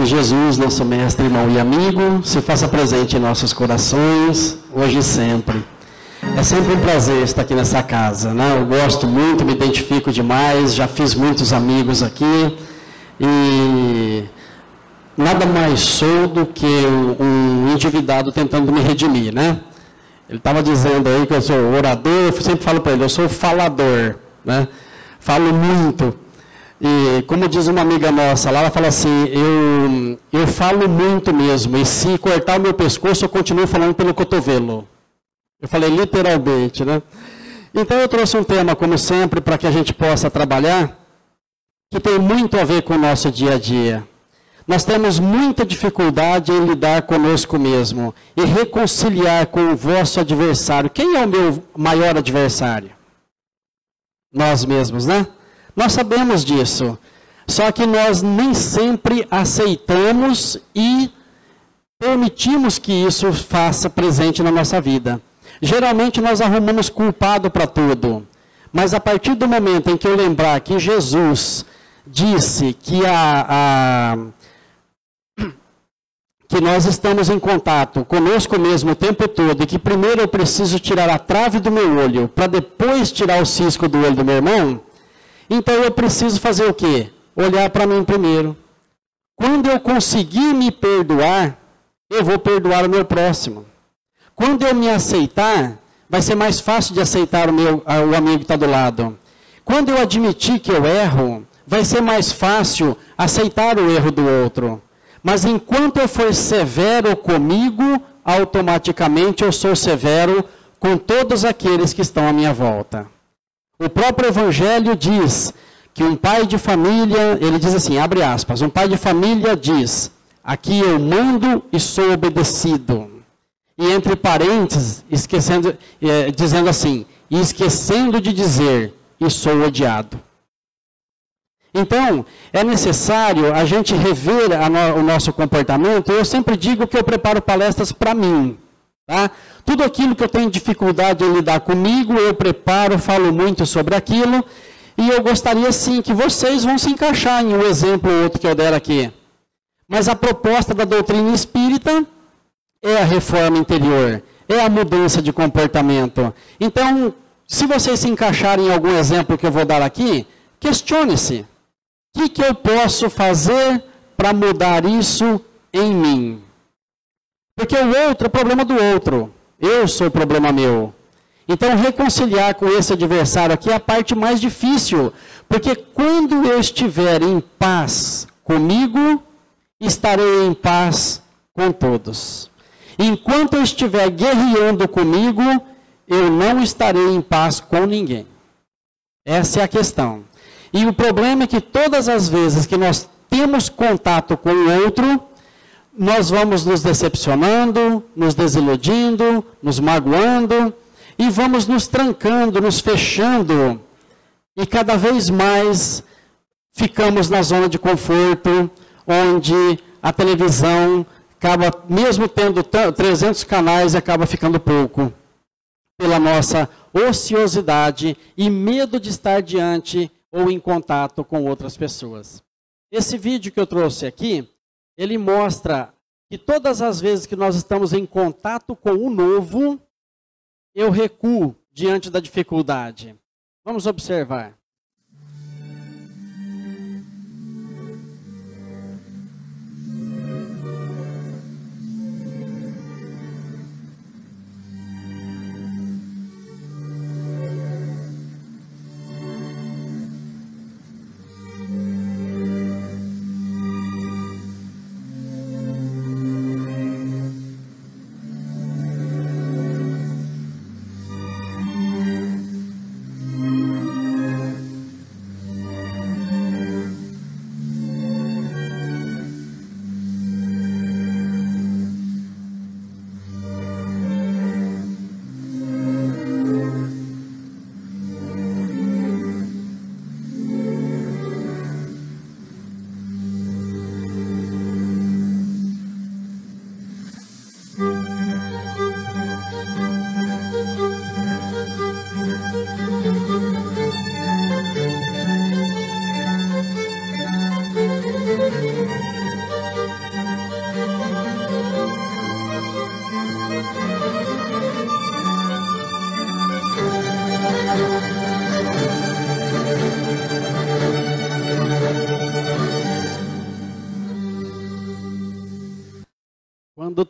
Que Jesus, nosso mestre, irmão e amigo, se faça presente em nossos corações, hoje e sempre. É sempre um prazer estar aqui nessa casa, né? Eu gosto muito, me identifico demais, já fiz muitos amigos aqui e nada mais sou do que um endividado tentando me redimir, né? Ele estava dizendo aí que eu sou orador, eu sempre falo para ele, eu sou falador, né? Falo muito. E como diz uma amiga nossa lá, ela fala assim, eu, eu falo muito mesmo, e se cortar o meu pescoço, eu continuo falando pelo cotovelo. Eu falei literalmente, né? Então eu trouxe um tema, como sempre, para que a gente possa trabalhar, que tem muito a ver com o nosso dia a dia. Nós temos muita dificuldade em lidar conosco mesmo e reconciliar com o vosso adversário. Quem é o meu maior adversário? Nós mesmos, né? Nós sabemos disso. Só que nós nem sempre aceitamos e permitimos que isso faça presente na nossa vida. Geralmente nós arrumamos culpado para tudo. Mas a partir do momento em que eu lembrar que Jesus disse que a, a que nós estamos em contato conosco mesmo o tempo todo e que primeiro eu preciso tirar a trave do meu olho para depois tirar o cisco do olho do meu irmão, então eu preciso fazer o quê? Olhar para mim primeiro. Quando eu conseguir me perdoar, eu vou perdoar o meu próximo. Quando eu me aceitar, vai ser mais fácil de aceitar o, meu, o amigo que está do lado. Quando eu admitir que eu erro, vai ser mais fácil aceitar o erro do outro. Mas enquanto eu for severo comigo, automaticamente eu sou severo com todos aqueles que estão à minha volta. O próprio Evangelho diz que um pai de família, ele diz assim, abre aspas, um pai de família diz, aqui eu mando e sou obedecido. E entre parênteses, esquecendo, é, dizendo assim, e esquecendo de dizer, e sou odiado. Então, é necessário a gente rever a no, o nosso comportamento. Eu sempre digo que eu preparo palestras para mim. Tá? Tudo aquilo que eu tenho dificuldade em lidar comigo, eu preparo, falo muito sobre aquilo. E eu gostaria sim que vocês vão se encaixar em um exemplo ou outro que eu der aqui. Mas a proposta da doutrina espírita é a reforma interior, é a mudança de comportamento. Então, se vocês se encaixarem em algum exemplo que eu vou dar aqui, questione-se. O que, que eu posso fazer para mudar isso em mim? Porque o outro é problema do outro. Eu sou problema meu. Então, reconciliar com esse adversário aqui é a parte mais difícil. Porque quando eu estiver em paz comigo, estarei em paz com todos. Enquanto eu estiver guerreando comigo, eu não estarei em paz com ninguém. Essa é a questão. E o problema é que todas as vezes que nós temos contato com o outro, nós vamos nos decepcionando, nos desiludindo, nos magoando e vamos nos trancando, nos fechando e cada vez mais ficamos na zona de conforto, onde a televisão acaba, mesmo tendo 300 canais, acaba ficando pouco pela nossa ociosidade e medo de estar diante ou em contato com outras pessoas. Esse vídeo que eu trouxe aqui ele mostra que todas as vezes que nós estamos em contato com o novo, eu recuo diante da dificuldade. Vamos observar.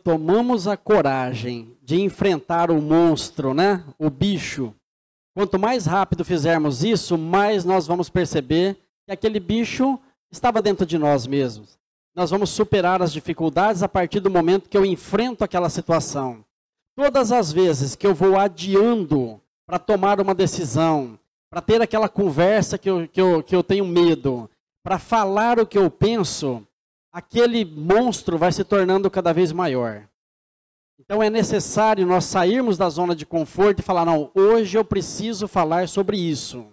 Tomamos a coragem de enfrentar o monstro, né? O bicho. Quanto mais rápido fizermos isso, mais nós vamos perceber que aquele bicho estava dentro de nós mesmos. Nós vamos superar as dificuldades a partir do momento que eu enfrento aquela situação. Todas as vezes que eu vou adiando para tomar uma decisão, para ter aquela conversa que eu, que eu, que eu tenho medo, para falar o que eu penso, aquele monstro vai se tornando cada vez maior. Então é necessário nós sairmos da zona de conforto e falar: não, hoje eu preciso falar sobre isso.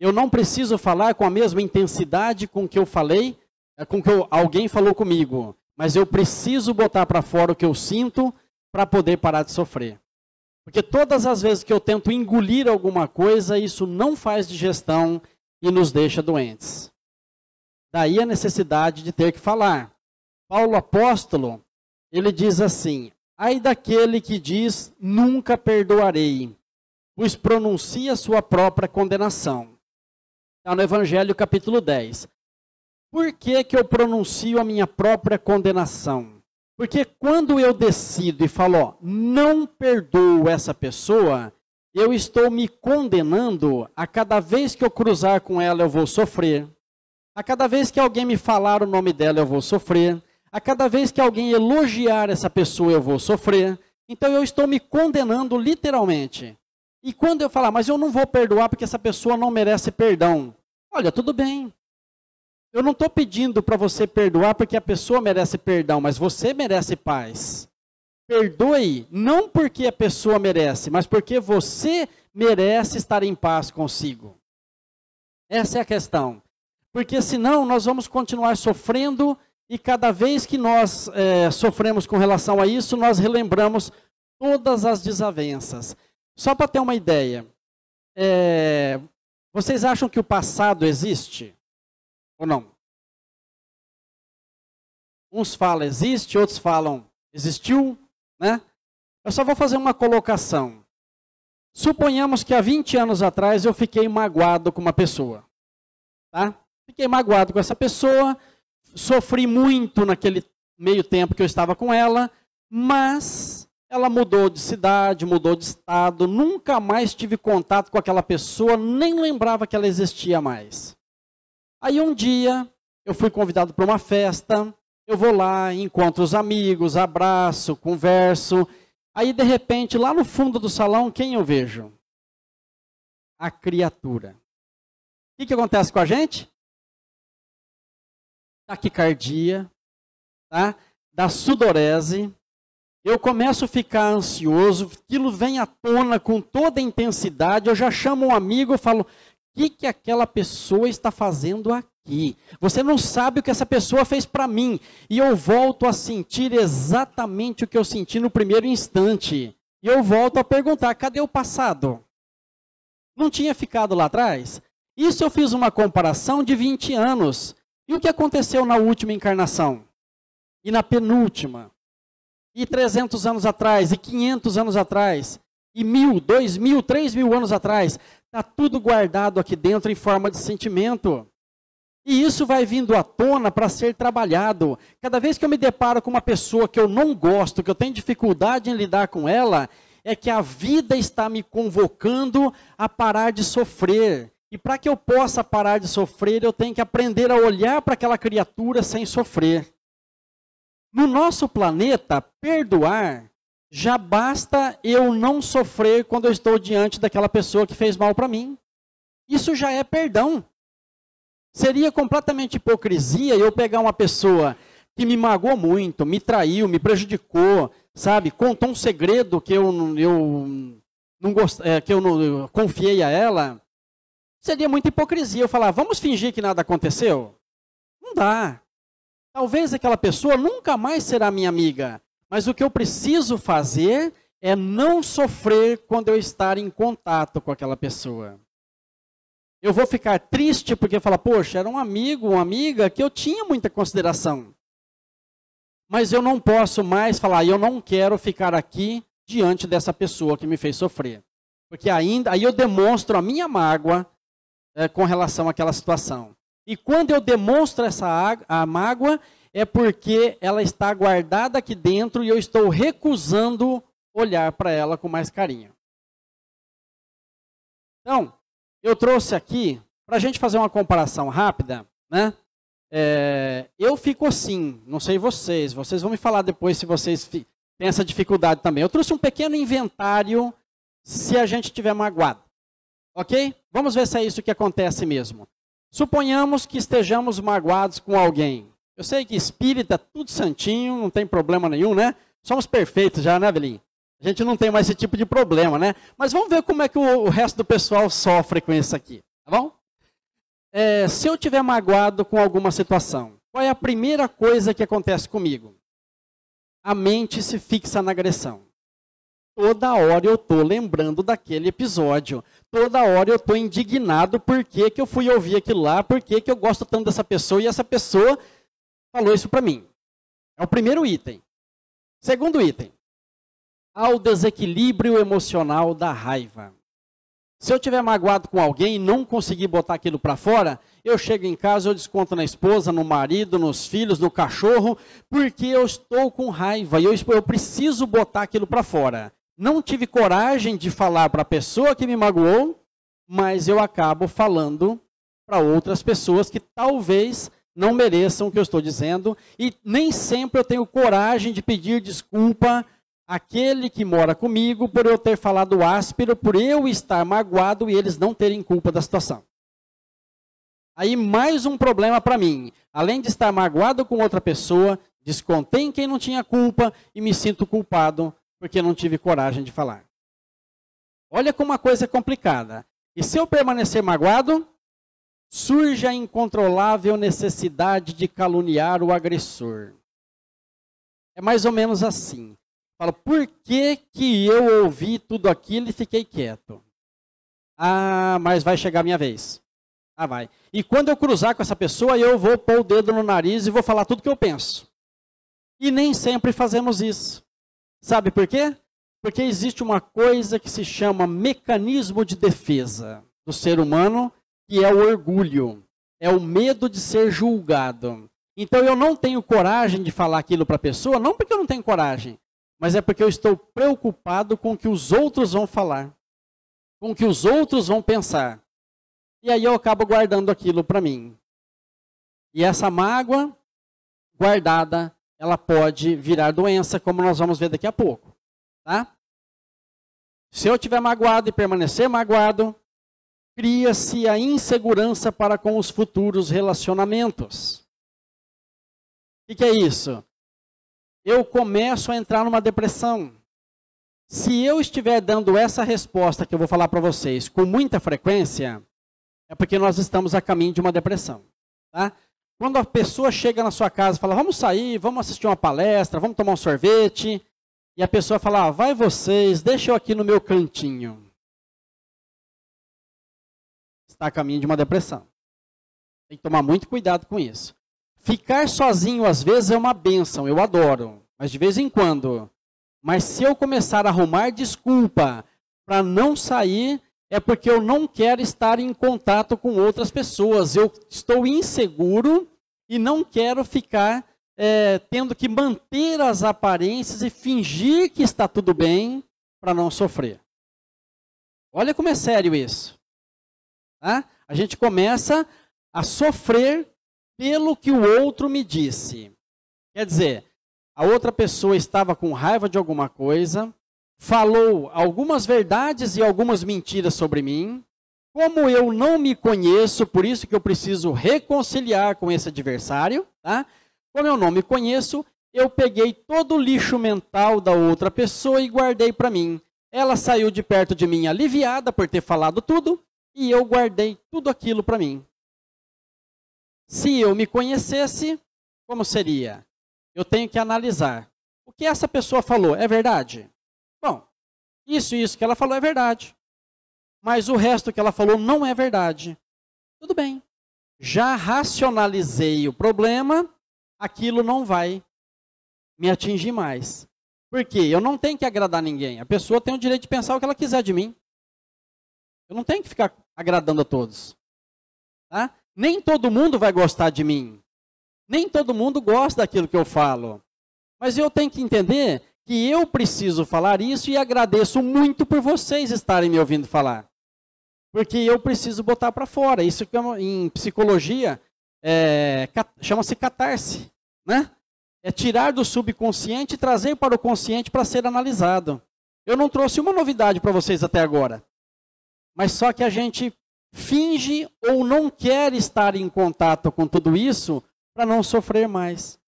Eu não preciso falar com a mesma intensidade com que eu falei, é, com que eu, alguém falou comigo, mas eu preciso botar para fora o que eu sinto para poder parar de sofrer. Porque todas as vezes que eu tento engolir alguma coisa, isso não faz digestão e nos deixa doentes. Daí a necessidade de ter que falar. Paulo apóstolo, ele diz assim: Ai daquele que diz, nunca perdoarei, pois pronuncia sua própria condenação. Está no Evangelho capítulo 10. Por que, que eu pronuncio a minha própria condenação? Porque quando eu decido e falo, ó, não perdoo essa pessoa, eu estou me condenando a cada vez que eu cruzar com ela eu vou sofrer, a cada vez que alguém me falar o nome dela, eu vou sofrer. A cada vez que alguém elogiar essa pessoa, eu vou sofrer. Então eu estou me condenando literalmente. E quando eu falar, mas eu não vou perdoar porque essa pessoa não merece perdão. Olha, tudo bem. Eu não estou pedindo para você perdoar porque a pessoa merece perdão, mas você merece paz. Perdoe não porque a pessoa merece, mas porque você merece estar em paz consigo. Essa é a questão. Porque senão nós vamos continuar sofrendo e cada vez que nós é, sofremos com relação a isso, nós relembramos todas as desavenças. Só para ter uma ideia, é, vocês acham que o passado existe? Ou não? Uns falam existe, outros falam existiu, né? Eu só vou fazer uma colocação. Suponhamos que há 20 anos atrás eu fiquei magoado com uma pessoa. Tá? Fiquei magoado com essa pessoa, sofri muito naquele meio tempo que eu estava com ela, mas ela mudou de cidade, mudou de estado, nunca mais tive contato com aquela pessoa, nem lembrava que ela existia mais. Aí um dia eu fui convidado para uma festa, eu vou lá, encontro os amigos, abraço, converso. Aí de repente, lá no fundo do salão, quem eu vejo? A criatura. O que, que acontece com a gente? Taquicardia, tá? da sudorese, eu começo a ficar ansioso, aquilo vem à tona com toda a intensidade, eu já chamo um amigo e falo, o que, que aquela pessoa está fazendo aqui? Você não sabe o que essa pessoa fez para mim. E eu volto a sentir exatamente o que eu senti no primeiro instante. E eu volto a perguntar, cadê o passado? Não tinha ficado lá atrás? Isso eu fiz uma comparação de 20 anos. E o que aconteceu na última encarnação? E na penúltima? E 300 anos atrás? E 500 anos atrás? E mil, dois mil, três mil anos atrás? Está tudo guardado aqui dentro em forma de sentimento. E isso vai vindo à tona para ser trabalhado. Cada vez que eu me deparo com uma pessoa que eu não gosto, que eu tenho dificuldade em lidar com ela, é que a vida está me convocando a parar de sofrer, e para que eu possa parar de sofrer, eu tenho que aprender a olhar para aquela criatura sem sofrer. No nosso planeta, perdoar já basta eu não sofrer quando eu estou diante daquela pessoa que fez mal para mim. Isso já é perdão. Seria completamente hipocrisia eu pegar uma pessoa que me magoou muito, me traiu, me prejudicou, sabe, contou um segredo que eu, eu não gost... É, que eu não eu confiei a ela Seria muita hipocrisia eu falar, vamos fingir que nada aconteceu? Não dá. Talvez aquela pessoa nunca mais será minha amiga, mas o que eu preciso fazer é não sofrer quando eu estar em contato com aquela pessoa. Eu vou ficar triste porque falar, poxa, era um amigo, uma amiga que eu tinha muita consideração. Mas eu não posso mais falar, eu não quero ficar aqui diante dessa pessoa que me fez sofrer. Porque ainda aí eu demonstro a minha mágoa é, com relação àquela situação. E quando eu demonstro essa a mágoa, é porque ela está guardada aqui dentro e eu estou recusando olhar para ela com mais carinho. Então, eu trouxe aqui, para a gente fazer uma comparação rápida, né? É, eu fico assim, não sei vocês, vocês vão me falar depois se vocês têm essa dificuldade também. Eu trouxe um pequeno inventário se a gente tiver magoado. Ok? Vamos ver se é isso que acontece mesmo. Suponhamos que estejamos magoados com alguém. Eu sei que espírita, tudo santinho, não tem problema nenhum, né? Somos perfeitos já, né, Belinho? A gente não tem mais esse tipo de problema, né? Mas vamos ver como é que o, o resto do pessoal sofre com isso aqui, tá bom? É, se eu tiver magoado com alguma situação, qual é a primeira coisa que acontece comigo? A mente se fixa na agressão. Toda hora eu estou lembrando daquele episódio. Toda hora eu estou indignado por que, eu fui ouvir aquilo lá, por que, que eu gosto tanto dessa pessoa e essa pessoa falou isso para mim. É o primeiro item. Segundo item, ao desequilíbrio emocional da raiva. Se eu tiver magoado com alguém e não conseguir botar aquilo para fora, eu chego em casa, eu desconto na esposa, no marido, nos filhos, no cachorro, porque eu estou com raiva e eu, eu preciso botar aquilo para fora. Não tive coragem de falar para a pessoa que me magoou, mas eu acabo falando para outras pessoas que talvez não mereçam o que eu estou dizendo, e nem sempre eu tenho coragem de pedir desculpa àquele que mora comigo por eu ter falado áspero, por eu estar magoado e eles não terem culpa da situação. Aí mais um problema para mim. Além de estar magoado com outra pessoa, descontei em quem não tinha culpa e me sinto culpado porque não tive coragem de falar. Olha como a coisa é complicada. E se eu permanecer magoado, surge a incontrolável necessidade de caluniar o agressor. É mais ou menos assim. Fala, por que, que eu ouvi tudo aquilo e fiquei quieto? Ah, mas vai chegar a minha vez. Ah, vai. E quando eu cruzar com essa pessoa, eu vou pôr o dedo no nariz e vou falar tudo que eu penso. E nem sempre fazemos isso. Sabe por quê? Porque existe uma coisa que se chama mecanismo de defesa do ser humano que é o orgulho, é o medo de ser julgado. Então eu não tenho coragem de falar aquilo para a pessoa, não porque eu não tenho coragem, mas é porque eu estou preocupado com o que os outros vão falar, com o que os outros vão pensar. E aí eu acabo guardando aquilo para mim. E essa mágoa guardada, ela pode virar doença, como nós vamos ver daqui a pouco, tá? Se eu tiver magoado e permanecer magoado, cria-se a insegurança para com os futuros relacionamentos. O que, que é isso? Eu começo a entrar numa depressão. Se eu estiver dando essa resposta que eu vou falar para vocês com muita frequência, é porque nós estamos a caminho de uma depressão. Tá? Quando a pessoa chega na sua casa e fala, vamos sair, vamos assistir uma palestra, vamos tomar um sorvete, e a pessoa fala, ah, vai vocês, deixa eu aqui no meu cantinho está a caminho de uma depressão. Tem que tomar muito cuidado com isso. Ficar sozinho às vezes é uma benção, eu adoro, mas de vez em quando. Mas se eu começar a arrumar desculpa para não sair, é porque eu não quero estar em contato com outras pessoas. Eu estou inseguro e não quero ficar é, tendo que manter as aparências e fingir que está tudo bem para não sofrer. Olha como é sério isso. Tá? A gente começa a sofrer pelo que o outro me disse. Quer dizer, a outra pessoa estava com raiva de alguma coisa, falou algumas verdades e algumas mentiras sobre mim. Como eu não me conheço, por isso que eu preciso reconciliar com esse adversário, tá? Como eu não me conheço, eu peguei todo o lixo mental da outra pessoa e guardei para mim. Ela saiu de perto de mim aliviada por ter falado tudo, e eu guardei tudo aquilo para mim. Se eu me conhecesse, como seria? Eu tenho que analisar. O que essa pessoa falou é verdade? Bom, isso e isso que ela falou é verdade. Mas o resto que ela falou não é verdade. Tudo bem. Já racionalizei o problema, aquilo não vai me atingir mais. Por quê? Eu não tenho que agradar ninguém. A pessoa tem o direito de pensar o que ela quiser de mim. Eu não tenho que ficar agradando a todos. Tá? Nem todo mundo vai gostar de mim. Nem todo mundo gosta daquilo que eu falo. Mas eu tenho que entender que eu preciso falar isso e agradeço muito por vocês estarem me ouvindo falar. Porque eu preciso botar para fora. Isso que em psicologia é, chama-se catarse. Né? É tirar do subconsciente e trazer para o consciente para ser analisado. Eu não trouxe uma novidade para vocês até agora. Mas só que a gente finge ou não quer estar em contato com tudo isso para não sofrer mais.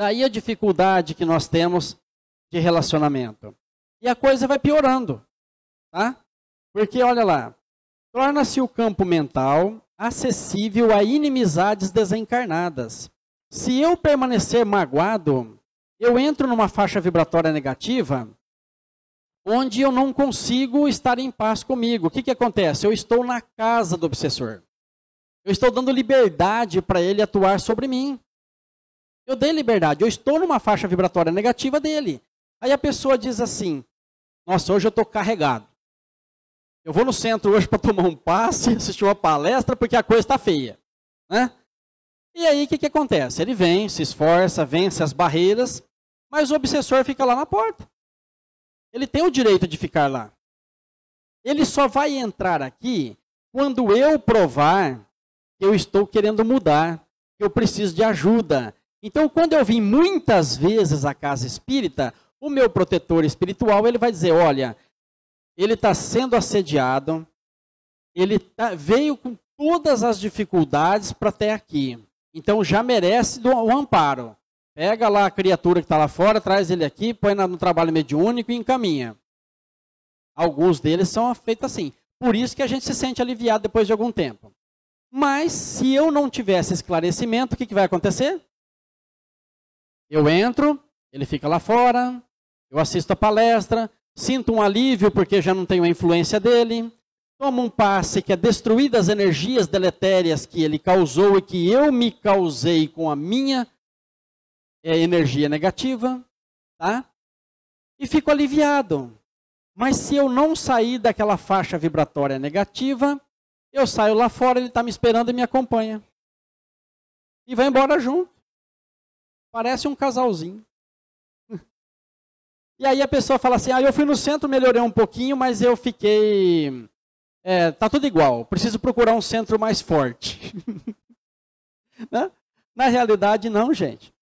Daí a dificuldade que nós temos de relacionamento. E a coisa vai piorando, tá? Porque olha lá, torna-se o campo mental acessível a inimizades desencarnadas. Se eu permanecer magoado, eu entro numa faixa vibratória negativa onde eu não consigo estar em paz comigo. O que, que acontece? Eu estou na casa do obsessor. Eu estou dando liberdade para ele atuar sobre mim. Eu dei liberdade. Eu estou numa faixa vibratória negativa dele. Aí a pessoa diz assim: Nossa, hoje eu estou carregado. Eu vou no centro hoje para tomar um passe, assistir uma palestra, porque a coisa está feia. Né? E aí o que, que acontece? Ele vem, se esforça, vence as barreiras, mas o obsessor fica lá na porta. Ele tem o direito de ficar lá. Ele só vai entrar aqui quando eu provar que eu estou querendo mudar, que eu preciso de ajuda. Então, quando eu vim muitas vezes à casa espírita, o meu protetor espiritual ele vai dizer: olha, ele está sendo assediado, ele tá, veio com todas as dificuldades para até aqui. Então já merece o amparo. Pega lá a criatura que está lá fora, traz ele aqui, põe no trabalho mediúnico e encaminha. Alguns deles são feitos assim. Por isso que a gente se sente aliviado depois de algum tempo. Mas se eu não tivesse esclarecimento, o que, que vai acontecer? Eu entro, ele fica lá fora, eu assisto a palestra, sinto um alívio porque já não tenho a influência dele, tomo um passe que é destruir as energias deletérias que ele causou e que eu me causei com a minha é, energia negativa, tá? E fico aliviado. Mas se eu não sair daquela faixa vibratória negativa, eu saio lá fora, ele está me esperando e me acompanha. E vai embora junto. Parece um casalzinho. E aí a pessoa fala assim: ah, eu fui no centro, melhorei um pouquinho, mas eu fiquei. É, tá tudo igual, preciso procurar um centro mais forte. né? Na realidade, não, gente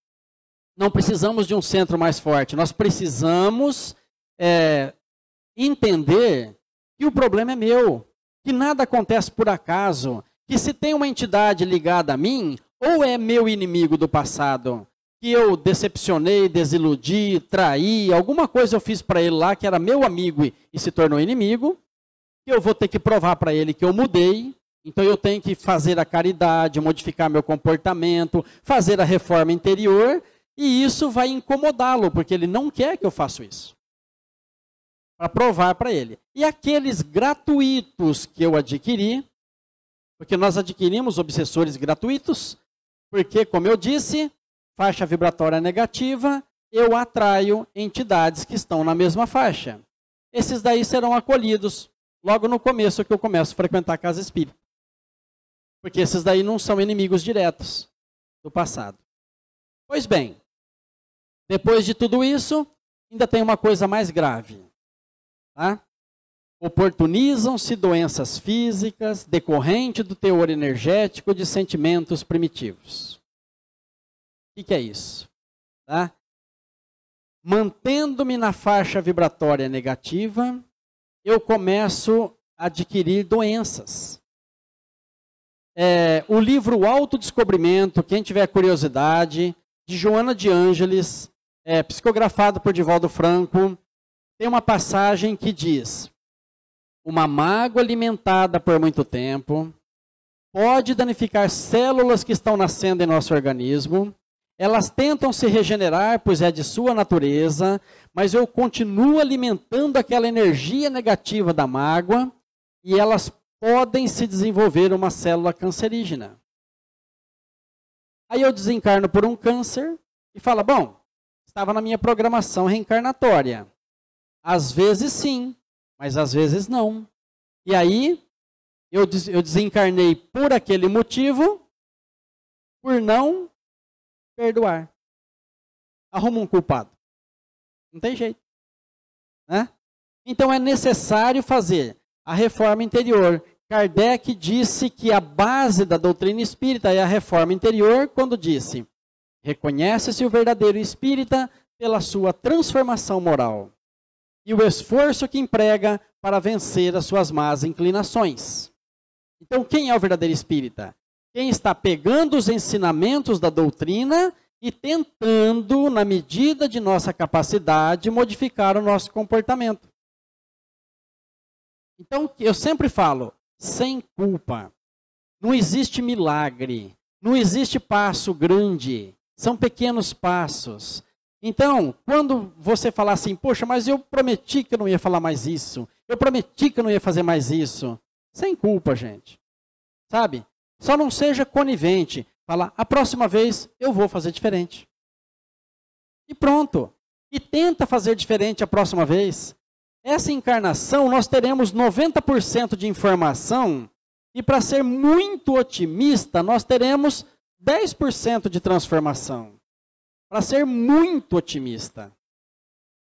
não precisamos de um centro mais forte, nós precisamos é, entender que o problema é meu, que nada acontece por acaso, que se tem uma entidade ligada a mim, ou é meu inimigo do passado, que eu decepcionei, desiludi, traí, alguma coisa eu fiz para ele lá que era meu amigo e, se tornou inimigo, que eu vou ter que provar para ele que eu mudei, então eu tenho que fazer a caridade, modificar meu comportamento, fazer a reforma interior e isso vai incomodá-lo, porque ele não quer que eu faça isso. Para provar para ele. E aqueles gratuitos que eu adquiri, porque nós adquirimos obsessores gratuitos, porque, como eu disse, faixa vibratória negativa, eu atraio entidades que estão na mesma faixa. Esses daí serão acolhidos logo no começo que eu começo a frequentar a casa espírita. Porque esses daí não são inimigos diretos do passado. Pois bem, depois de tudo isso, ainda tem uma coisa mais grave. Tá? Oportunizam-se doenças físicas decorrente do teor energético de sentimentos primitivos. O que, é isso? Tá? Mantendo-me na faixa vibratória negativa, eu começo a adquirir doenças. É, o livro Autodescobrimento, quem tiver curiosidade, de Joana de Ângeles, é, psicografado por Divaldo Franco, tem uma passagem que diz: Uma mágoa alimentada por muito tempo pode danificar células que estão nascendo em nosso organismo. Elas tentam se regenerar, pois é de sua natureza, mas eu continuo alimentando aquela energia negativa da mágoa e elas podem se desenvolver uma célula cancerígena. Aí eu desencarno por um câncer e fala: bom, estava na minha programação reencarnatória. Às vezes sim, mas às vezes não. E aí, eu, eu desencarnei por aquele motivo, por não perdoar. Arruma um culpado. Não tem jeito. Né? Então é necessário fazer a reforma interior. Kardec disse que a base da doutrina espírita é a reforma interior, quando disse: reconhece-se o verdadeiro espírita pela sua transformação moral e o esforço que emprega para vencer as suas más inclinações. Então, quem é o verdadeiro espírita? Quem está pegando os ensinamentos da doutrina e tentando, na medida de nossa capacidade, modificar o nosso comportamento. Então, eu sempre falo, sem culpa. Não existe milagre, não existe passo grande, são pequenos passos. Então, quando você falar assim, poxa, mas eu prometi que eu não ia falar mais isso, eu prometi que eu não ia fazer mais isso, sem culpa, gente. Sabe? Só não seja conivente. Fala, a próxima vez eu vou fazer diferente. E pronto. E tenta fazer diferente a próxima vez. Essa encarnação nós teremos 90% de informação e para ser muito otimista, nós teremos 10% de transformação para ser muito otimista.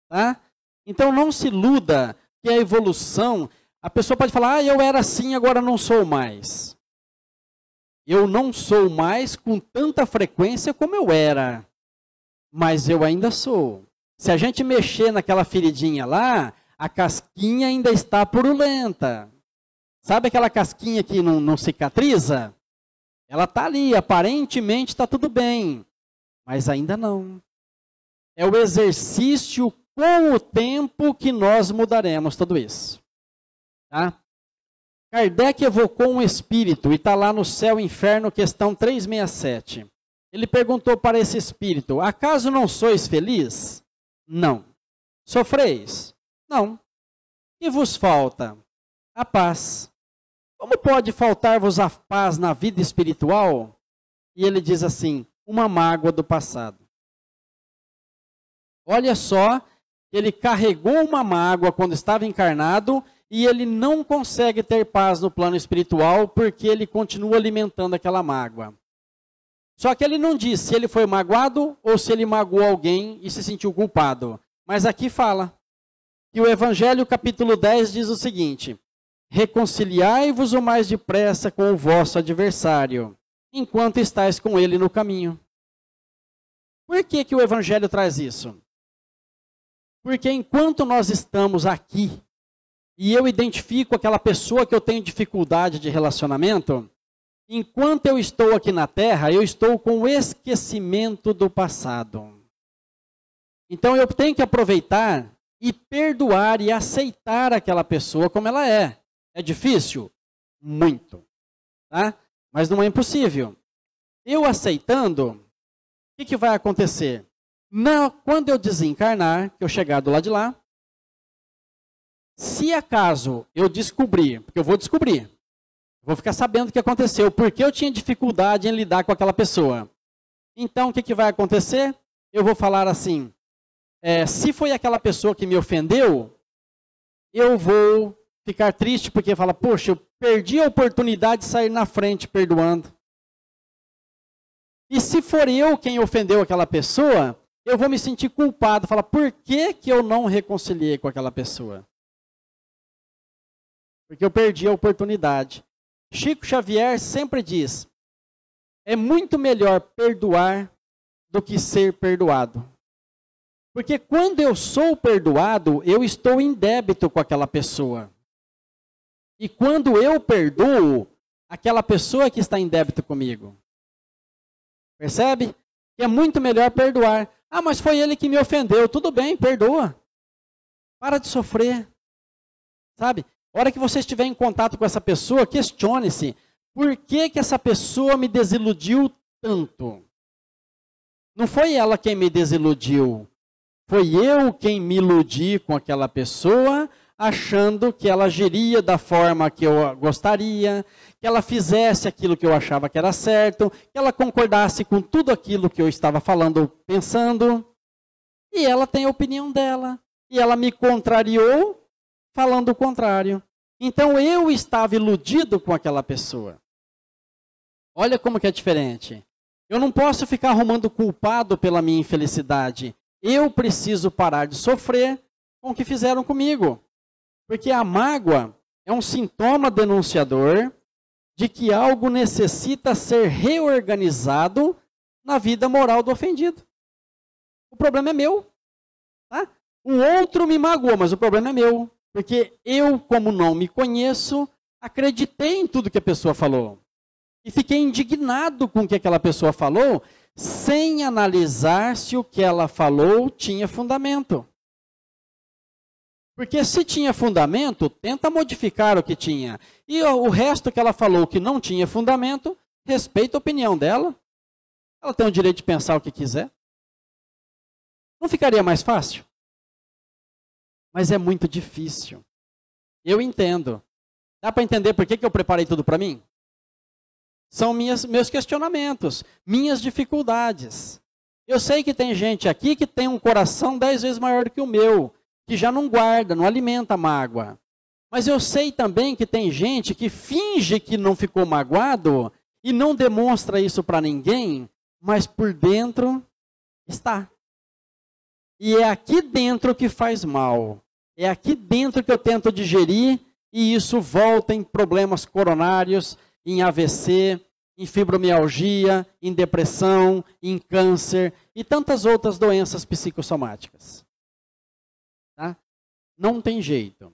Tá? Então não se iluda que a evolução, a pessoa pode falar, ah, eu era assim, agora não sou mais. Eu não sou mais com tanta frequência como eu era, mas eu ainda sou. Se a gente mexer naquela feridinha lá, a casquinha ainda está purulenta. Sabe aquela casquinha que não, não cicatriza? Ela está ali, aparentemente está tudo bem. Mas ainda não. É o exercício com o tempo que nós mudaremos tudo isso. Tá? Kardec evocou um espírito, e está lá no Céu e Inferno, questão 367. Ele perguntou para esse espírito: Acaso não sois feliz? Não. Sofreis? Não. E vos falta? A paz. Como pode faltar-vos a paz na vida espiritual? E ele diz assim: uma mágoa do passado. Olha só, ele carregou uma mágoa quando estava encarnado e ele não consegue ter paz no plano espiritual porque ele continua alimentando aquela mágoa. Só que ele não diz se ele foi magoado ou se ele magoou alguém e se sentiu culpado. Mas aqui fala que o Evangelho, capítulo 10, diz o seguinte: Reconciliai-vos o mais depressa com o vosso adversário, enquanto estáis com ele no caminho. Por que, que o Evangelho traz isso? Porque enquanto nós estamos aqui e eu identifico aquela pessoa que eu tenho dificuldade de relacionamento, enquanto eu estou aqui na terra, eu estou com o esquecimento do passado. Então eu tenho que aproveitar e perdoar e aceitar aquela pessoa como ela é. É difícil? Muito. Tá? Mas não é impossível. Eu aceitando, o que, que vai acontecer? Quando eu desencarnar, que eu chegar do lado de lá, se acaso eu descobrir, porque eu vou descobrir, vou ficar sabendo o que aconteceu, porque eu tinha dificuldade em lidar com aquela pessoa. Então, o que, que vai acontecer? Eu vou falar assim: é, se foi aquela pessoa que me ofendeu, eu vou ficar triste porque fala, poxa, eu perdi a oportunidade de sair na frente perdoando. E se for eu quem ofendeu aquela pessoa, eu vou me sentir culpado, falar, por que, que eu não reconciliei com aquela pessoa? Porque eu perdi a oportunidade. Chico Xavier sempre diz: é muito melhor perdoar do que ser perdoado. Porque quando eu sou perdoado, eu estou em débito com aquela pessoa. E quando eu perdoo, aquela pessoa que está em débito comigo. Percebe? É muito melhor perdoar. Ah, mas foi ele que me ofendeu. Tudo bem, perdoa. Para de sofrer. Sabe? Hora que você estiver em contato com essa pessoa, questione-se. Por que, que essa pessoa me desiludiu tanto? Não foi ela quem me desiludiu. Foi eu quem me iludi com aquela pessoa achando que ela agiria da forma que eu gostaria, que ela fizesse aquilo que eu achava que era certo, que ela concordasse com tudo aquilo que eu estava falando, pensando. E ela tem a opinião dela. E ela me contrariou falando o contrário. Então eu estava iludido com aquela pessoa. Olha como que é diferente. Eu não posso ficar arrumando culpado pela minha infelicidade. Eu preciso parar de sofrer com o que fizeram comigo. Porque a mágoa é um sintoma denunciador de que algo necessita ser reorganizado na vida moral do ofendido. O problema é meu. Tá? O outro me magoou, mas o problema é meu. Porque eu, como não me conheço, acreditei em tudo que a pessoa falou. E fiquei indignado com o que aquela pessoa falou, sem analisar se o que ela falou tinha fundamento. Porque se tinha fundamento, tenta modificar o que tinha. E o resto que ela falou que não tinha fundamento, respeita a opinião dela. Ela tem o direito de pensar o que quiser. Não ficaria mais fácil? Mas é muito difícil. Eu entendo. Dá para entender por que, que eu preparei tudo para mim? São minhas, meus questionamentos, minhas dificuldades. Eu sei que tem gente aqui que tem um coração dez vezes maior do que o meu, que já não guarda, não alimenta mágoa. Mas eu sei também que tem gente que finge que não ficou magoado e não demonstra isso para ninguém, mas por dentro está. E é aqui dentro que faz mal. É aqui dentro que eu tento digerir e isso volta em problemas coronários, em AVC, em fibromialgia, em depressão, em câncer e tantas outras doenças psicossomáticas. Tá? Não tem jeito.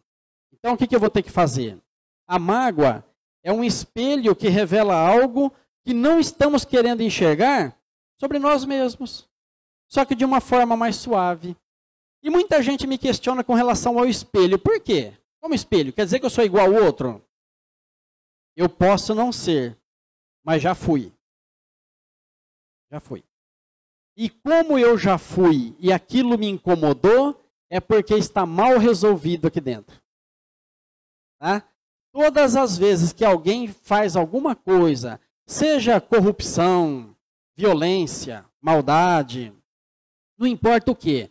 Então o que, que eu vou ter que fazer? A mágoa é um espelho que revela algo que não estamos querendo enxergar sobre nós mesmos, só que de uma forma mais suave. E muita gente me questiona com relação ao espelho. Por quê? Como espelho? Quer dizer que eu sou igual ao outro? Eu posso não ser, mas já fui. Já fui. E como eu já fui e aquilo me incomodou, é porque está mal resolvido aqui dentro. Tá? Todas as vezes que alguém faz alguma coisa, seja corrupção, violência, maldade, não importa o que,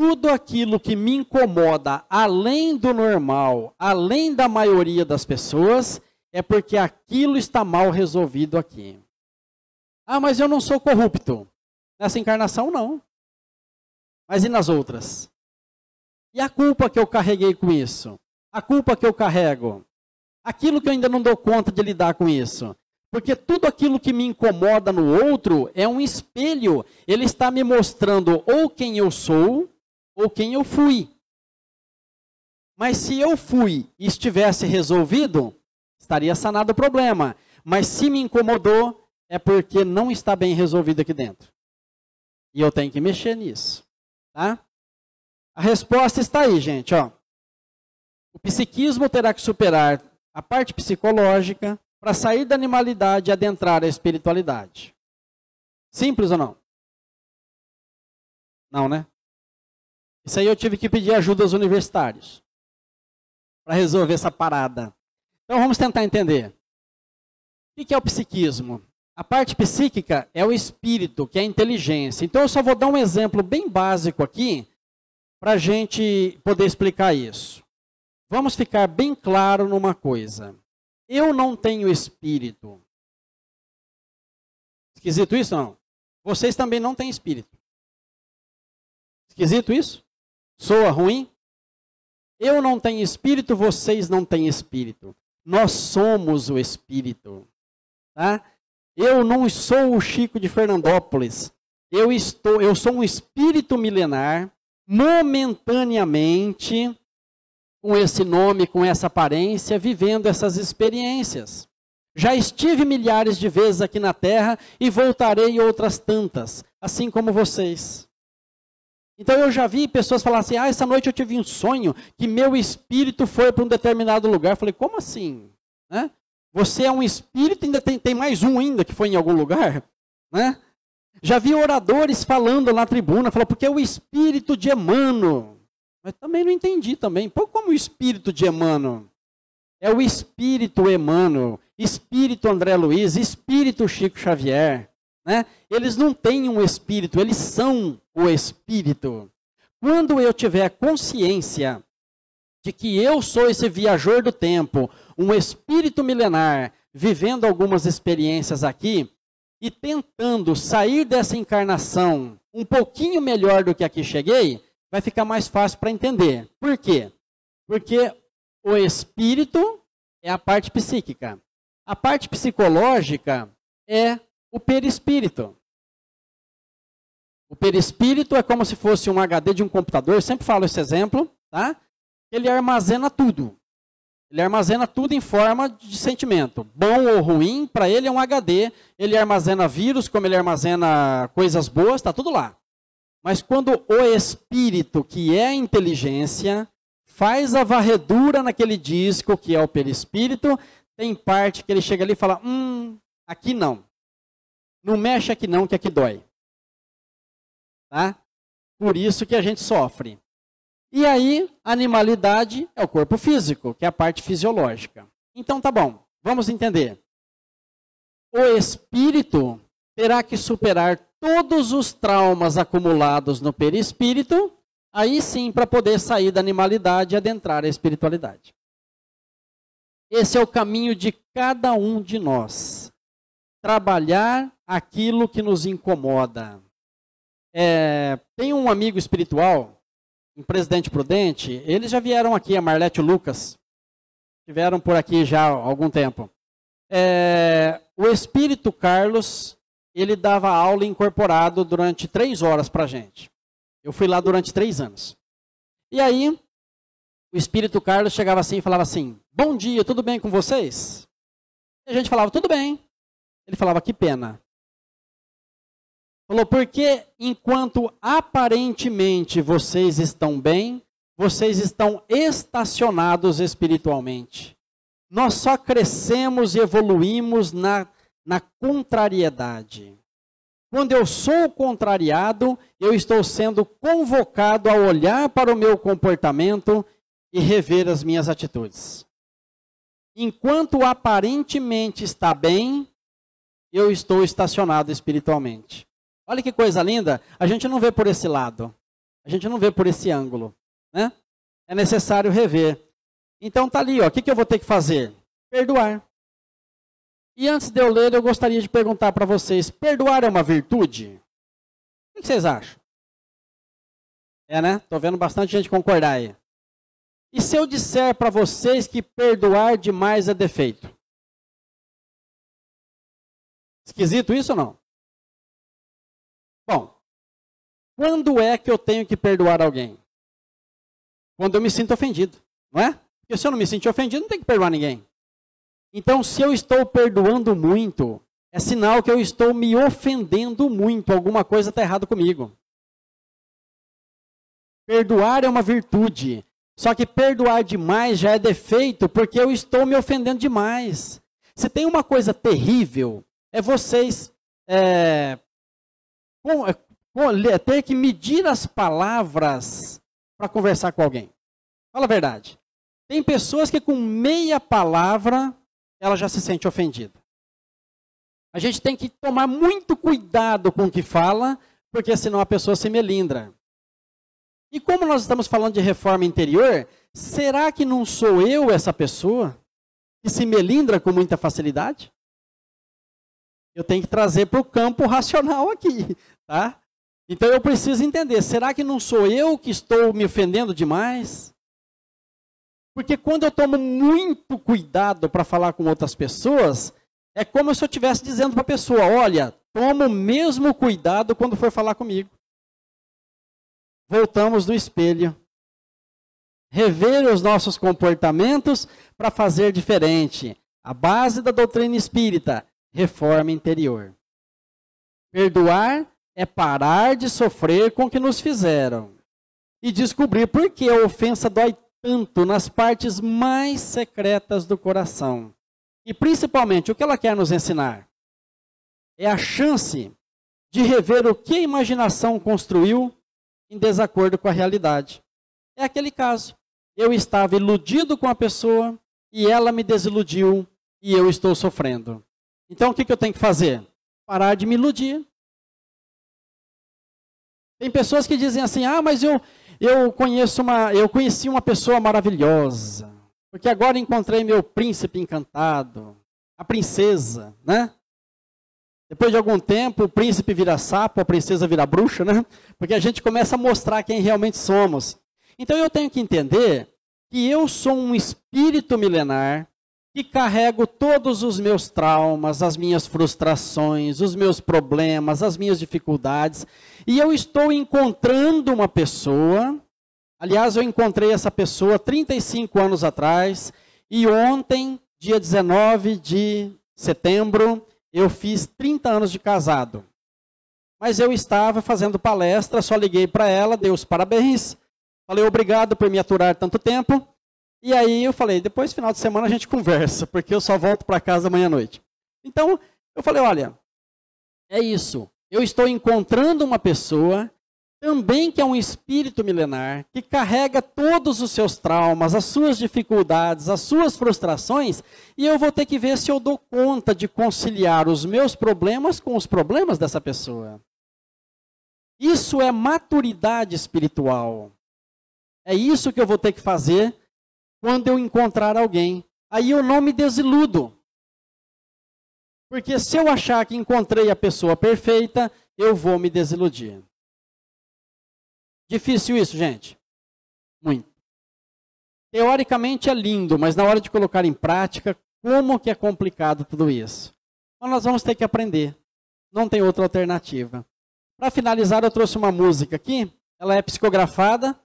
tudo aquilo que me incomoda além do normal, além da maioria das pessoas, é porque aquilo está mal resolvido aqui. Ah, mas eu não sou corrupto. Nessa encarnação, não. Mas e nas outras? E a culpa que eu carreguei com isso? A culpa que eu carrego? Aquilo que eu ainda não dou conta de lidar com isso? Porque tudo aquilo que me incomoda no outro é um espelho. Ele está me mostrando ou quem eu sou ou quem eu fui. Mas se eu fui e estivesse resolvido, estaria sanado o problema. Mas se me incomodou, é porque não está bem resolvido aqui dentro. E eu tenho que mexer nisso. Tá? A resposta está aí, gente. Ó. O psiquismo terá que superar a parte psicológica para sair da animalidade e adentrar a espiritualidade. Simples ou não? Não, né? Isso aí eu tive que pedir ajuda aos universitários para resolver essa parada. Então vamos tentar entender. O que é o psiquismo? A parte psíquica é o espírito, que é a inteligência. Então eu só vou dar um exemplo bem básico aqui para a gente poder explicar isso. Vamos ficar bem claro numa coisa. Eu não tenho espírito. Esquisito isso não? Vocês também não têm espírito. Esquisito isso? Soa ruim? Eu não tenho espírito, vocês não têm espírito. Nós somos o espírito. Tá? Eu não sou o Chico de Fernandópolis. Eu estou, eu sou um espírito milenar momentaneamente, com esse nome, com essa aparência, vivendo essas experiências. Já estive milhares de vezes aqui na Terra e voltarei outras tantas, assim como vocês. Então eu já vi pessoas falar assim: ah, essa noite eu tive um sonho que meu espírito foi para um determinado lugar. Eu falei, como assim? Né? Você é um espírito ainda tem, tem mais um ainda que foi em algum lugar? Né? Já vi oradores falando na tribuna, falou, porque é o espírito de Emmanuel. Mas também não entendi também. Pô, como o espírito de Emmanuel? É o espírito Emmanuel, espírito André Luiz, espírito Chico Xavier. Né? Eles não têm um espírito, eles são o espírito. Quando eu tiver consciência de que eu sou esse viajor do tempo, um espírito milenar, vivendo algumas experiências aqui e tentando sair dessa encarnação um pouquinho melhor do que aqui cheguei, vai ficar mais fácil para entender. Por quê? Porque o espírito é a parte psíquica. A parte psicológica é o perispírito. O perispírito é como se fosse um HD de um computador, eu sempre falo esse exemplo, tá? Ele armazena tudo. Ele armazena tudo em forma de sentimento. Bom ou ruim, para ele é um HD. Ele armazena vírus, como ele armazena coisas boas, está tudo lá. Mas quando o espírito, que é a inteligência, faz a varredura naquele disco, que é o perispírito, tem parte que ele chega ali e fala: hum, aqui não. Não mexe aqui não, que aqui dói. Tá? Por isso que a gente sofre. E aí, animalidade é o corpo físico, que é a parte fisiológica. Então tá bom, vamos entender. O espírito terá que superar todos os traumas acumulados no perispírito, aí sim para poder sair da animalidade e adentrar a espiritualidade. Esse é o caminho de cada um de nós. Trabalhar aquilo que nos incomoda. É, tem um amigo espiritual, um presidente prudente, eles já vieram aqui, a Marlete e o Lucas. Tiveram por aqui já há algum tempo. É, o Espírito Carlos, ele dava aula incorporado durante três horas para gente. Eu fui lá durante três anos. E aí, o Espírito Carlos chegava assim e falava assim: Bom dia, tudo bem com vocês? E a gente falava: Tudo bem. Ele falava: Que pena. Falou, porque enquanto aparentemente vocês estão bem, vocês estão estacionados espiritualmente. Nós só crescemos e evoluímos na, na contrariedade. Quando eu sou contrariado, eu estou sendo convocado a olhar para o meu comportamento e rever as minhas atitudes. Enquanto aparentemente está bem, eu estou estacionado espiritualmente. Olha que coisa linda. A gente não vê por esse lado. A gente não vê por esse ângulo. Né? É necessário rever. Então tá ali, ó. O que, que eu vou ter que fazer? Perdoar. E antes de eu ler, eu gostaria de perguntar para vocês: perdoar é uma virtude? O que vocês acham? É, né? Tô vendo bastante gente concordar aí. E se eu disser para vocês que perdoar demais é defeito? Esquisito isso ou não? Bom, quando é que eu tenho que perdoar alguém? Quando eu me sinto ofendido, não é? Porque se eu não me sentir ofendido, não tem que perdoar ninguém. Então, se eu estou perdoando muito, é sinal que eu estou me ofendendo muito, alguma coisa está errada comigo. Perdoar é uma virtude. Só que perdoar demais já é defeito, porque eu estou me ofendendo demais. Se tem uma coisa terrível, é vocês é, é, ter que medir as palavras para conversar com alguém. Fala a verdade. Tem pessoas que com meia palavra ela já se sente ofendida. A gente tem que tomar muito cuidado com o que fala, porque senão a pessoa se melindra. E como nós estamos falando de reforma interior, será que não sou eu essa pessoa que se melindra com muita facilidade? Eu tenho que trazer para o campo racional aqui, tá? Então eu preciso entender, será que não sou eu que estou me ofendendo demais? Porque quando eu tomo muito cuidado para falar com outras pessoas, é como se eu estivesse dizendo para a pessoa: olha, toma o mesmo cuidado quando for falar comigo. Voltamos do espelho. Rever os nossos comportamentos para fazer diferente. A base da doutrina espírita reforma interior. Perdoar é parar de sofrer com o que nos fizeram e descobrir por que a ofensa dói tanto nas partes mais secretas do coração. E principalmente, o que ela quer nos ensinar? É a chance de rever o que a imaginação construiu em desacordo com a realidade. É aquele caso. Eu estava iludido com a pessoa e ela me desiludiu e eu estou sofrendo. Então o que, que eu tenho que fazer? Parar de me iludir. Tem pessoas que dizem assim: ah, mas eu, eu conheço uma, eu conheci uma pessoa maravilhosa, porque agora encontrei meu príncipe encantado, a princesa, né? Depois de algum tempo, o príncipe vira sapo, a princesa vira bruxa, né? Porque a gente começa a mostrar quem realmente somos. Então eu tenho que entender que eu sou um espírito milenar que carrego todos os meus traumas, as minhas frustrações, os meus problemas, as minhas dificuldades, e eu estou encontrando uma pessoa. Aliás, eu encontrei essa pessoa 35 anos atrás, e ontem, dia 19 de setembro, eu fiz 30 anos de casado. Mas eu estava fazendo palestra, só liguei para ela, dei os parabéns, falei obrigado por me aturar tanto tempo. E aí eu falei, depois final de semana a gente conversa, porque eu só volto para casa amanhã à noite. Então, eu falei, olha, é isso. Eu estou encontrando uma pessoa também que é um espírito milenar, que carrega todos os seus traumas, as suas dificuldades, as suas frustrações, e eu vou ter que ver se eu dou conta de conciliar os meus problemas com os problemas dessa pessoa. Isso é maturidade espiritual. É isso que eu vou ter que fazer quando eu encontrar alguém. Aí eu não me desiludo. Porque se eu achar que encontrei a pessoa perfeita, eu vou me desiludir. Difícil isso, gente? Muito. Teoricamente é lindo, mas na hora de colocar em prática, como que é complicado tudo isso? Então nós vamos ter que aprender. Não tem outra alternativa. Para finalizar, eu trouxe uma música aqui. Ela é psicografada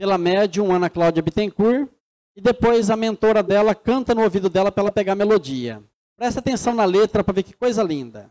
pela médium Ana Cláudia Bittencourt. E depois a mentora dela canta no ouvido dela para ela pegar a melodia. Presta atenção na letra para ver que coisa linda.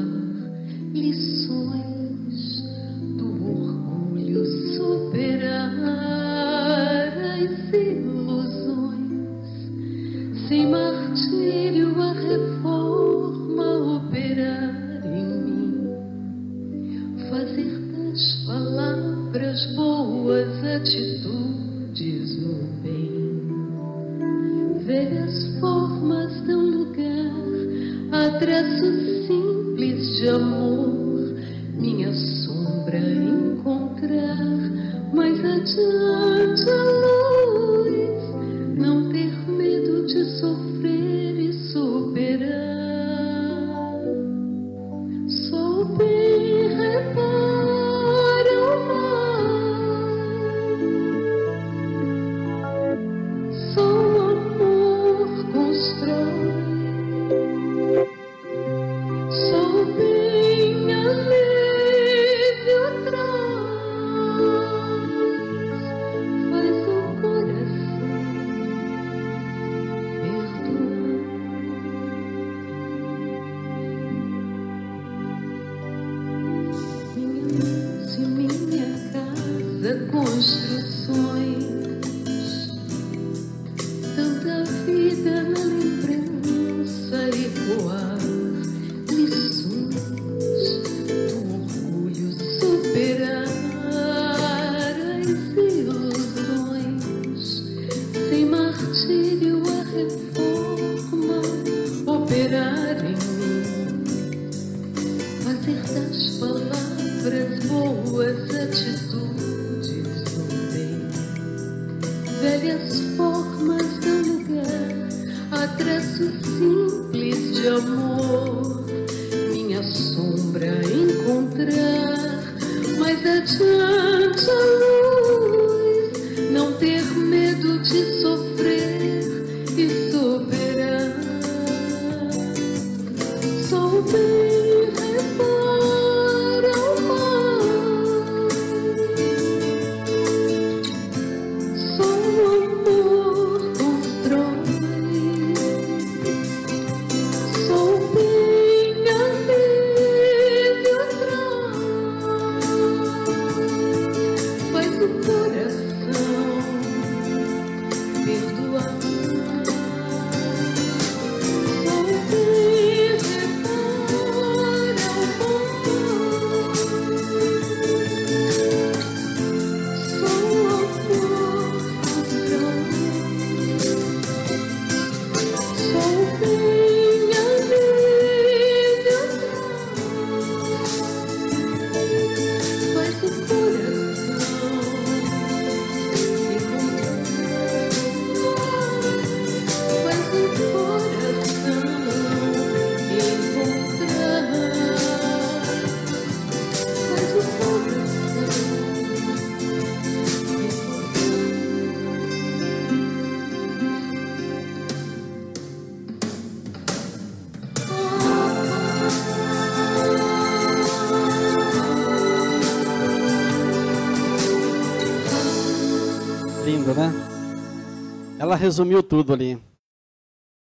resumiu tudo ali.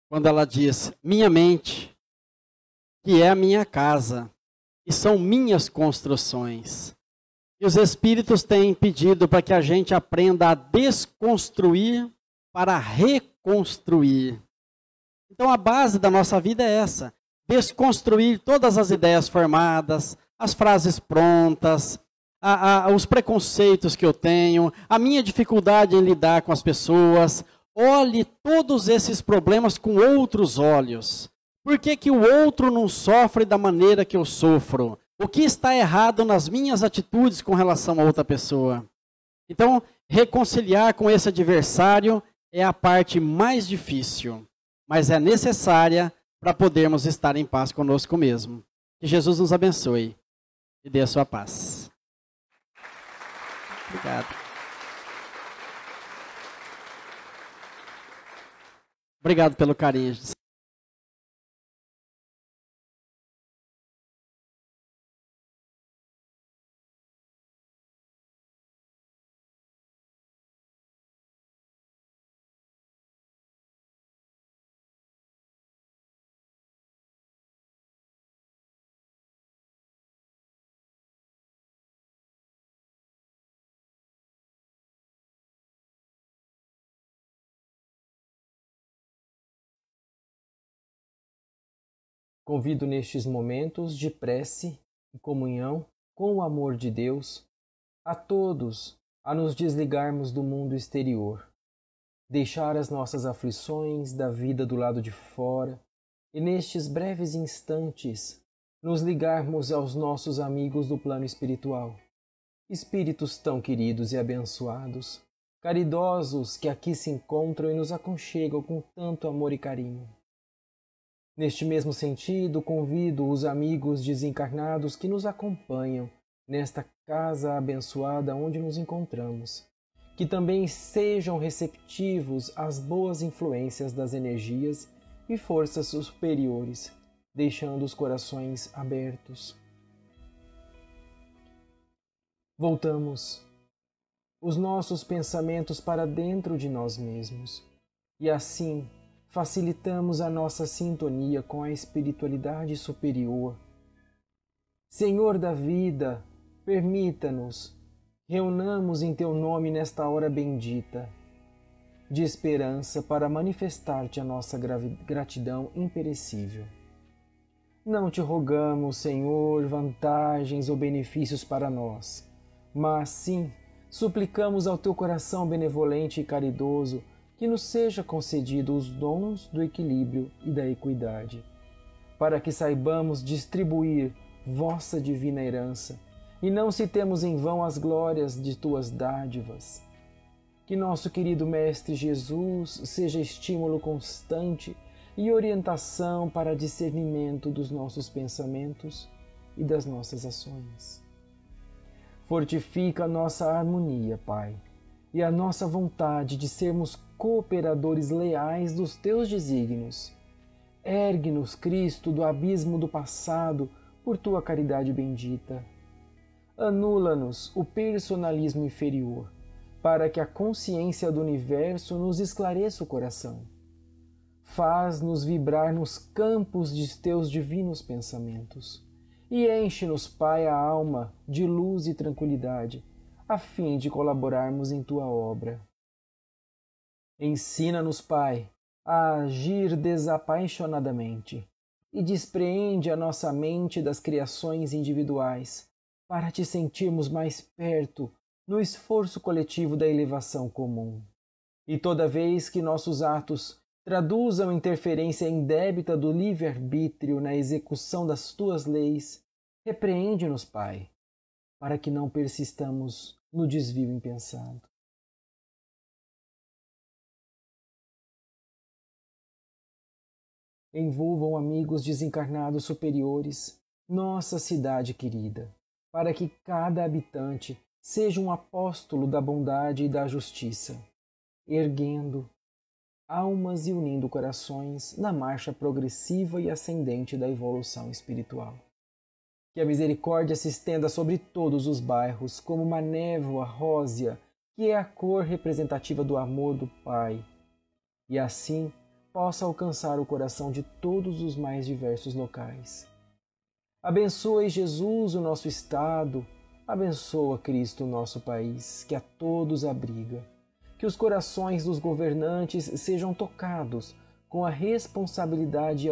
Quando ela diz: Minha mente, que é a minha casa, e são minhas construções. E os Espíritos têm pedido para que a gente aprenda a desconstruir para reconstruir. Então a base da nossa vida é essa: desconstruir todas as ideias formadas, as frases prontas, a, a, os preconceitos que eu tenho, a minha dificuldade em lidar com as pessoas, olhe todos esses problemas com outros olhos. Por que, que o outro não sofre da maneira que eu sofro? O que está errado nas minhas atitudes com relação a outra pessoa? Então, reconciliar com esse adversário é a parte mais difícil, mas é necessária para podermos estar em paz conosco mesmo. Que Jesus nos abençoe e dê a sua paz. Obrigado. Obrigado pelo carinho. Convido nestes momentos de prece e comunhão com o amor de Deus a todos a nos desligarmos do mundo exterior, deixar as nossas aflições da vida do lado de fora e nestes breves instantes nos ligarmos aos nossos amigos do plano espiritual, espíritos tão queridos e abençoados, caridosos que aqui se encontram e nos aconchegam com tanto amor e carinho. Neste mesmo sentido, convido os amigos desencarnados que nos acompanham nesta casa abençoada onde nos encontramos, que também sejam receptivos às boas influências das energias e forças superiores, deixando os corações abertos. Voltamos os nossos pensamentos para dentro de nós mesmos e assim facilitamos a nossa sintonia com a espiritualidade superior. Senhor da vida, permita-nos, reunamos em Teu nome nesta hora bendita, de esperança para manifestar-te a nossa gratidão imperecível. Não te rogamos, Senhor, vantagens ou benefícios para nós, mas sim suplicamos ao Teu coração benevolente e caridoso que nos seja concedido os dons do equilíbrio e da equidade, para que saibamos distribuir vossa divina herança e não citemos em vão as glórias de tuas dádivas. Que nosso querido Mestre Jesus seja estímulo constante e orientação para discernimento dos nossos pensamentos e das nossas ações. Fortifica a nossa harmonia, Pai, e a nossa vontade de sermos cooperadores leais dos teus desígnios. Ergue-nos, Cristo, do abismo do passado por tua caridade bendita. Anula-nos o personalismo inferior, para que a consciência do universo nos esclareça o coração. Faz-nos vibrar nos campos de teus divinos pensamentos e enche-nos, Pai, a alma de luz e tranquilidade, a fim de colaborarmos em tua obra. Ensina-nos, Pai, a agir desapaixonadamente e despreende a nossa mente das criações individuais para te sentirmos mais perto no esforço coletivo da elevação comum. E toda vez que nossos atos traduzam interferência indébita do livre-arbítrio na execução das tuas leis, repreende-nos, Pai, para que não persistamos no desvio impensado. Envolvam amigos desencarnados superiores nossa cidade querida, para que cada habitante seja um apóstolo da bondade e da justiça, erguendo almas e unindo corações na marcha progressiva e ascendente da evolução espiritual. Que a misericórdia se estenda sobre todos os bairros como uma névoa rósea, que é a cor representativa do amor do Pai, e assim possa alcançar o coração de todos os mais diversos locais. Abençoe Jesus o nosso Estado, Abençoa, Cristo, o nosso país, que a todos abriga. Que os corações dos governantes sejam tocados com a responsabilidade e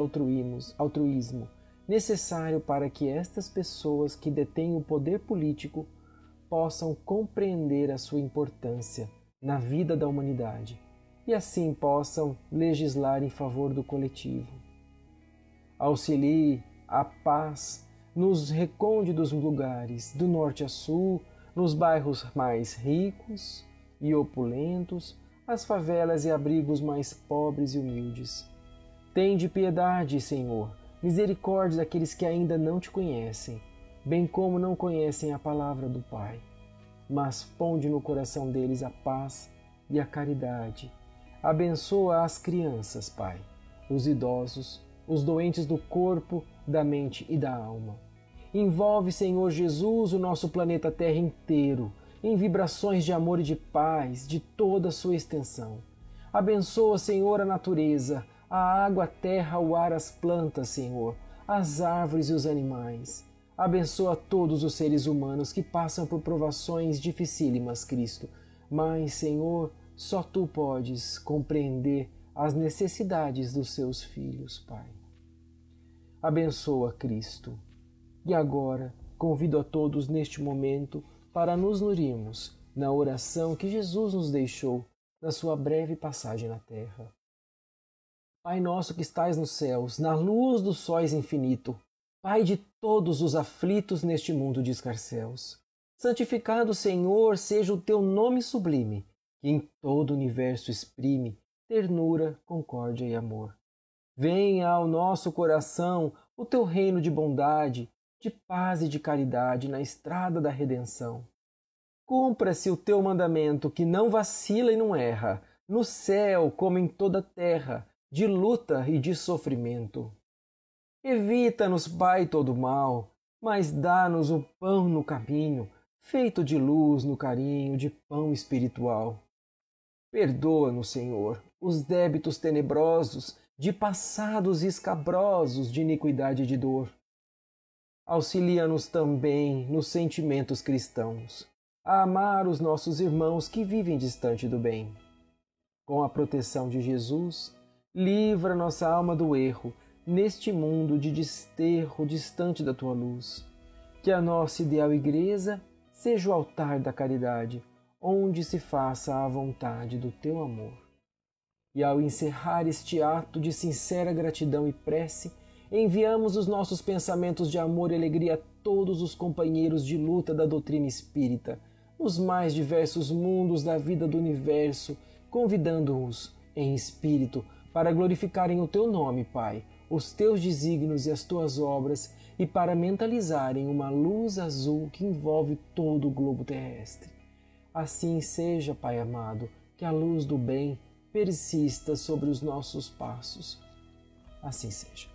altruísmo necessário para que estas pessoas que detêm o poder político possam compreender a sua importância na vida da humanidade e assim possam legislar em favor do coletivo. Auxilie a paz nos recônditos lugares, do norte a sul, nos bairros mais ricos e opulentos, as favelas e abrigos mais pobres e humildes. Tende piedade, Senhor, misericórdia daqueles que ainda não te conhecem, bem como não conhecem a palavra do Pai. Mas ponde no coração deles a paz e a caridade. Abençoa as crianças, Pai, os idosos, os doentes do corpo, da mente e da alma. Envolve, Senhor Jesus, o nosso planeta Terra inteiro em vibrações de amor e de paz de toda a sua extensão. Abençoa, Senhor, a natureza, a água, a terra, o ar, as plantas, Senhor, as árvores e os animais. Abençoa todos os seres humanos que passam por provações dificílimas, Cristo. Mas, Senhor, só tu podes compreender as necessidades dos seus filhos, Pai. Abençoa, Cristo, e agora, convido a todos neste momento para nos nutrirmos na oração que Jesus nos deixou na sua breve passagem na terra. Pai nosso que estais nos céus, na luz dos sóis infinito, Pai de todos os aflitos neste mundo de escarcéus, santificado Senhor seja o teu nome sublime, que em todo o universo exprime ternura, concórdia e amor. Venha ao nosso coração o teu reino de bondade, de paz e de caridade na estrada da redenção. Cumpra-se o teu mandamento que não vacila e não erra, no céu como em toda a terra, de luta e de sofrimento. Evita-nos, Pai, todo mal, mas dá-nos o pão no caminho, feito de luz no carinho de pão espiritual. Perdoa-nos, Senhor, os débitos tenebrosos, de passados escabrosos de iniquidade e de dor Auxilia-nos também nos sentimentos cristãos, a amar os nossos irmãos que vivem distante do bem. Com a proteção de Jesus, livra nossa alma do erro neste mundo de desterro distante da tua luz. Que a nossa ideal igreja seja o altar da caridade, onde se faça a vontade do teu amor. E ao encerrar este ato de sincera gratidão e prece, enviamos os nossos pensamentos de amor e alegria a todos os companheiros de luta da doutrina espírita, nos mais diversos mundos da vida do universo, convidando-os em espírito para glorificarem o teu nome, Pai, os teus desígnios e as tuas obras, e para mentalizarem uma luz azul que envolve todo o globo terrestre. Assim seja, Pai amado, que a luz do bem persista sobre os nossos passos. Assim seja.